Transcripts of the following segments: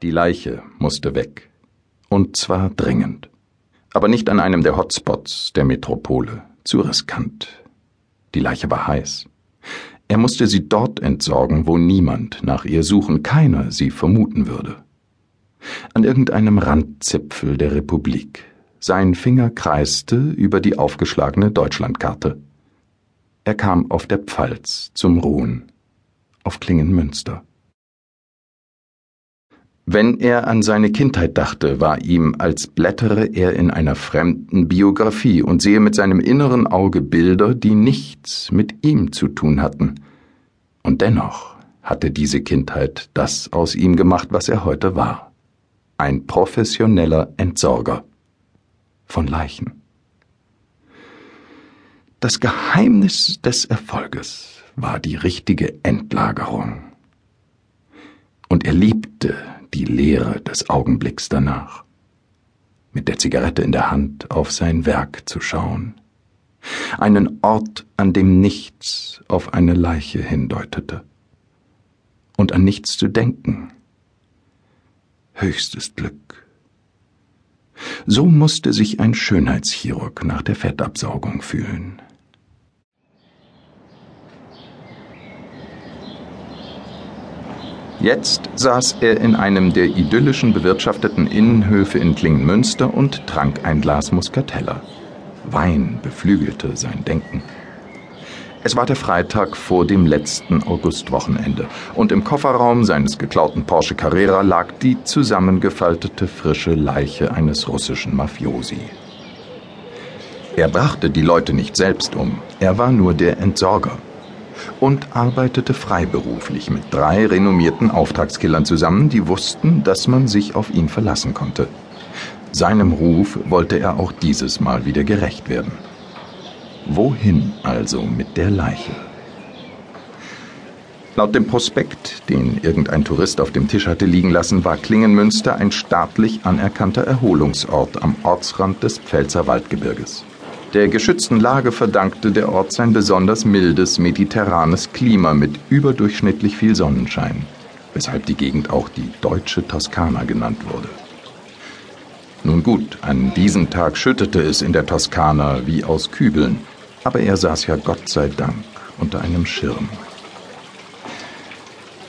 Die Leiche musste weg. Und zwar dringend. Aber nicht an einem der Hotspots der Metropole. Zu riskant. Die Leiche war heiß. Er musste sie dort entsorgen, wo niemand nach ihr suchen, keiner sie vermuten würde. An irgendeinem Randzipfel der Republik. Sein Finger kreiste über die aufgeschlagene Deutschlandkarte. Er kam auf der Pfalz zum Ruhen. Auf Klingenmünster. Wenn er an seine Kindheit dachte, war ihm, als blättere er in einer fremden Biografie und sehe mit seinem inneren Auge Bilder, die nichts mit ihm zu tun hatten. Und dennoch hatte diese Kindheit das aus ihm gemacht, was er heute war. Ein professioneller Entsorger von Leichen. Das Geheimnis des Erfolges war die richtige Endlagerung. Und er liebte die Leere des Augenblicks danach, mit der Zigarette in der Hand auf sein Werk zu schauen, einen Ort, an dem nichts auf eine Leiche hindeutete, und an nichts zu denken. Höchstes Glück. So musste sich ein Schönheitschirurg nach der Fettabsaugung fühlen. Jetzt saß er in einem der idyllischen bewirtschafteten Innenhöfe in Klingenmünster und trank ein Glas Muscatella. Wein beflügelte sein Denken. Es war der Freitag vor dem letzten Augustwochenende und im Kofferraum seines geklauten Porsche Carrera lag die zusammengefaltete frische Leiche eines russischen Mafiosi. Er brachte die Leute nicht selbst um, er war nur der Entsorger und arbeitete freiberuflich mit drei renommierten Auftragskillern zusammen, die wussten, dass man sich auf ihn verlassen konnte. Seinem Ruf wollte er auch dieses Mal wieder gerecht werden. Wohin also mit der Leiche? Laut dem Prospekt, den irgendein Tourist auf dem Tisch hatte liegen lassen, war Klingenmünster ein staatlich anerkannter Erholungsort am Ortsrand des Pfälzer Waldgebirges. Der geschützten Lage verdankte der Ort sein besonders mildes mediterranes Klima mit überdurchschnittlich viel Sonnenschein, weshalb die Gegend auch die deutsche Toskana genannt wurde. Nun gut, an diesem Tag schüttete es in der Toskana wie aus Kübeln, aber er saß ja Gott sei Dank unter einem Schirm.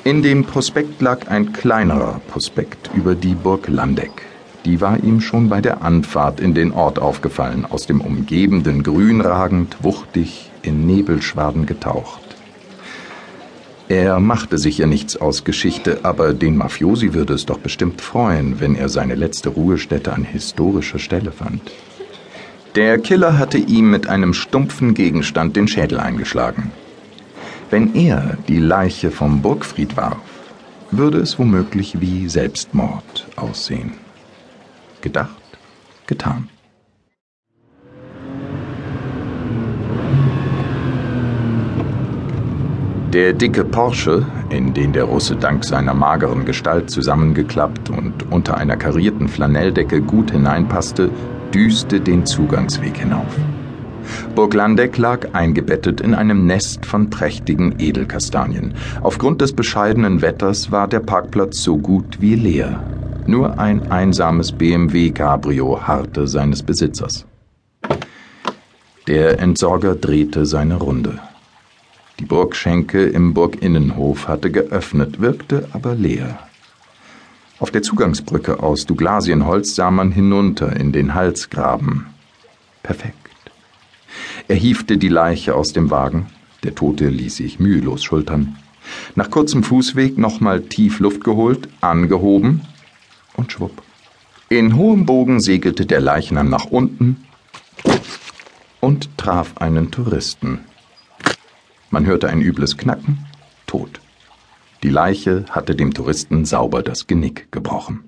In dem Prospekt lag ein kleinerer Prospekt über die Burg Landeck. Die war ihm schon bei der Anfahrt in den Ort aufgefallen, aus dem umgebenden Grün ragend, wuchtig, in Nebelschwaden getaucht. Er machte sich ja nichts aus Geschichte, aber den Mafiosi würde es doch bestimmt freuen, wenn er seine letzte Ruhestätte an historischer Stelle fand. Der Killer hatte ihm mit einem stumpfen Gegenstand den Schädel eingeschlagen. Wenn er die Leiche vom Burgfried warf, würde es womöglich wie Selbstmord aussehen. Gedacht, getan. Der dicke Porsche, in den der Russe dank seiner mageren Gestalt zusammengeklappt und unter einer karierten Flanelldecke gut hineinpasste, düste den Zugangsweg hinauf. Burg Landeck lag eingebettet in einem Nest von prächtigen Edelkastanien. Aufgrund des bescheidenen Wetters war der Parkplatz so gut wie leer. Nur ein einsames BMW Cabrio harrte seines Besitzers. Der Entsorger drehte seine Runde. Die Burgschenke im Burginnenhof hatte geöffnet, wirkte aber leer. Auf der Zugangsbrücke aus Douglasienholz sah man hinunter in den Halsgraben. Perfekt. Er hiefte die Leiche aus dem Wagen. Der Tote ließ sich mühelos schultern. Nach kurzem Fußweg nochmal tief Luft geholt, angehoben, und schwupp. In hohem Bogen segelte der Leichnam nach unten und traf einen Touristen. Man hörte ein übles Knacken, tot. Die Leiche hatte dem Touristen sauber das Genick gebrochen.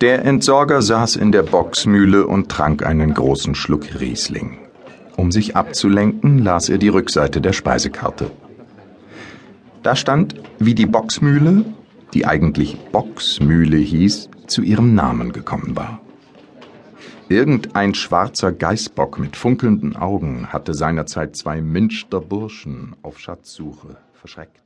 Der Entsorger saß in der Boxmühle und trank einen großen Schluck Riesling. Um sich abzulenken, las er die Rückseite der Speisekarte. Da stand, wie die Boxmühle die eigentlich Boxmühle hieß, zu ihrem Namen gekommen war. Irgendein schwarzer Geißbock mit funkelnden Augen hatte seinerzeit zwei Münster Burschen auf Schatzsuche verschreckt.